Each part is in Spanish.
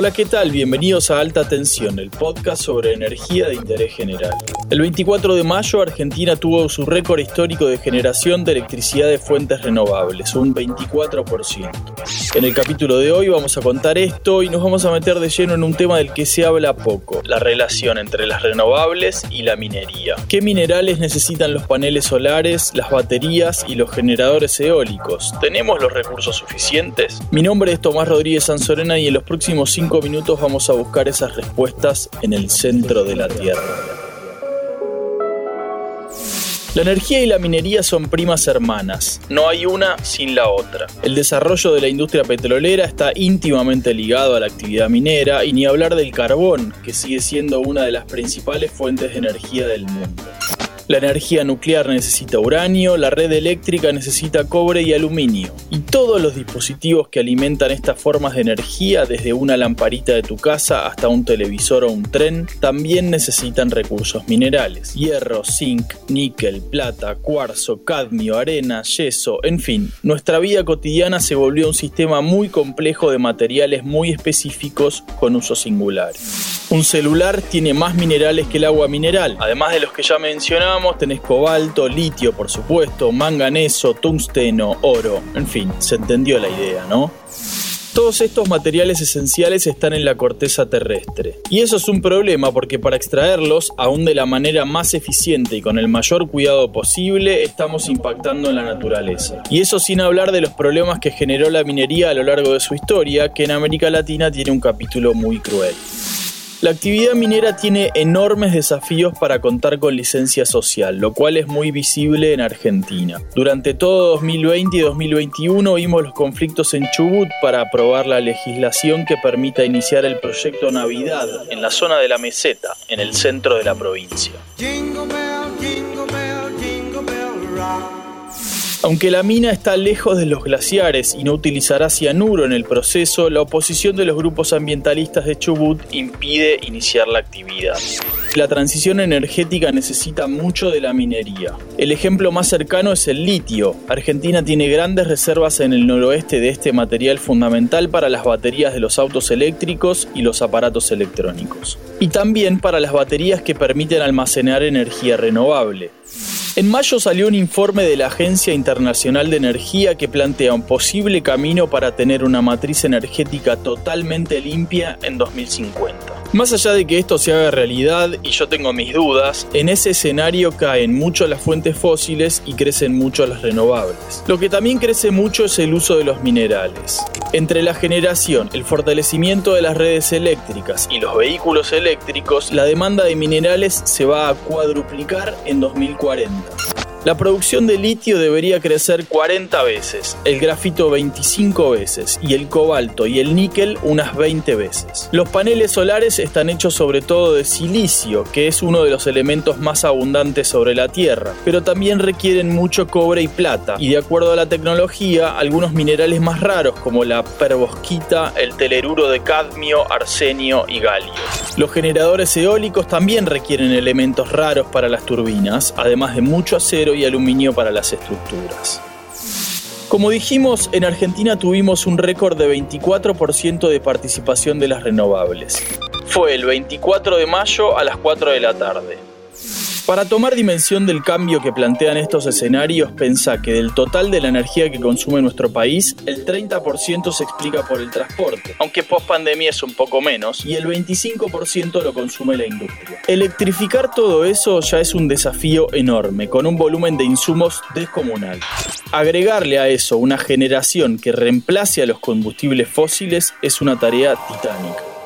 Hola, ¿qué tal? Bienvenidos a Alta Tensión, el podcast sobre energía de interés general. El 24 de mayo, Argentina tuvo su récord histórico de generación de electricidad de fuentes renovables, un 24%. En el capítulo de hoy vamos a contar esto y nos vamos a meter de lleno en un tema del que se habla poco, la relación entre las renovables y la minería. ¿Qué minerales necesitan los paneles solares, las baterías y los generadores eólicos? ¿Tenemos los recursos suficientes? Mi nombre es Tomás Rodríguez Sanzorena y en los próximos cinco minutos vamos a buscar esas respuestas en el centro de la Tierra. La energía y la minería son primas hermanas, no hay una sin la otra. El desarrollo de la industria petrolera está íntimamente ligado a la actividad minera y ni hablar del carbón, que sigue siendo una de las principales fuentes de energía del mundo. La energía nuclear necesita uranio, la red eléctrica necesita cobre y aluminio. Y todos los dispositivos que alimentan estas formas de energía, desde una lamparita de tu casa hasta un televisor o un tren, también necesitan recursos minerales. Hierro, zinc, níquel, plata, cuarzo, cadmio, arena, yeso, en fin, nuestra vida cotidiana se volvió un sistema muy complejo de materiales muy específicos con usos singulares. Un celular tiene más minerales que el agua mineral. Además de los que ya mencionamos, tenés cobalto, litio, por supuesto, manganeso, tungsteno, oro. En fin, se entendió la idea, ¿no? Todos estos materiales esenciales están en la corteza terrestre. Y eso es un problema porque para extraerlos, aún de la manera más eficiente y con el mayor cuidado posible, estamos impactando en la naturaleza. Y eso sin hablar de los problemas que generó la minería a lo largo de su historia, que en América Latina tiene un capítulo muy cruel. La actividad minera tiene enormes desafíos para contar con licencia social, lo cual es muy visible en Argentina. Durante todo 2020 y 2021 vimos los conflictos en Chubut para aprobar la legislación que permita iniciar el proyecto Navidad en la zona de la meseta, en el centro de la provincia. Aunque la mina está lejos de los glaciares y no utilizará cianuro en el proceso, la oposición de los grupos ambientalistas de Chubut impide iniciar la actividad. La transición energética necesita mucho de la minería. El ejemplo más cercano es el litio. Argentina tiene grandes reservas en el noroeste de este material fundamental para las baterías de los autos eléctricos y los aparatos electrónicos. Y también para las baterías que permiten almacenar energía renovable. En mayo salió un informe de la Agencia Internacional de Energía que plantea un posible camino para tener una matriz energética totalmente limpia en 2050. Más allá de que esto se haga realidad, y yo tengo mis dudas, en ese escenario caen mucho las fuentes fósiles y crecen mucho las renovables. Lo que también crece mucho es el uso de los minerales. Entre la generación, el fortalecimiento de las redes eléctricas y los vehículos eléctricos, la demanda de minerales se va a cuadruplicar en 2040. La producción de litio debería crecer 40 veces, el grafito 25 veces y el cobalto y el níquel unas 20 veces. Los paneles solares están hechos sobre todo de silicio, que es uno de los elementos más abundantes sobre la Tierra, pero también requieren mucho cobre y plata, y de acuerdo a la tecnología, algunos minerales más raros como la perovskita, el teleruro de cadmio, arsenio y galio. Los generadores eólicos también requieren elementos raros para las turbinas, además de mucho y aluminio para las estructuras. Como dijimos, en Argentina tuvimos un récord de 24% de participación de las renovables. Fue el 24 de mayo a las 4 de la tarde. Para tomar dimensión del cambio que plantean estos escenarios, pensá que del total de la energía que consume nuestro país, el 30% se explica por el transporte, aunque post pandemia es un poco menos, y el 25% lo consume la industria. Electrificar todo eso ya es un desafío enorme, con un volumen de insumos descomunal. Agregarle a eso una generación que reemplace a los combustibles fósiles es una tarea titánica.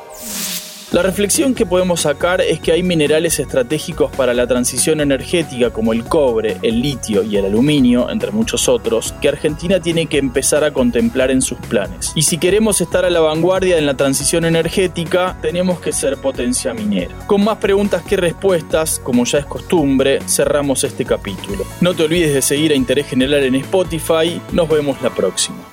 La reflexión que podemos sacar es que hay minerales estratégicos para la transición energética como el cobre, el litio y el aluminio, entre muchos otros, que Argentina tiene que empezar a contemplar en sus planes. Y si queremos estar a la vanguardia en la transición energética, tenemos que ser potencia minera. Con más preguntas que respuestas, como ya es costumbre, cerramos este capítulo. No te olvides de seguir a Interés General en Spotify. Nos vemos la próxima.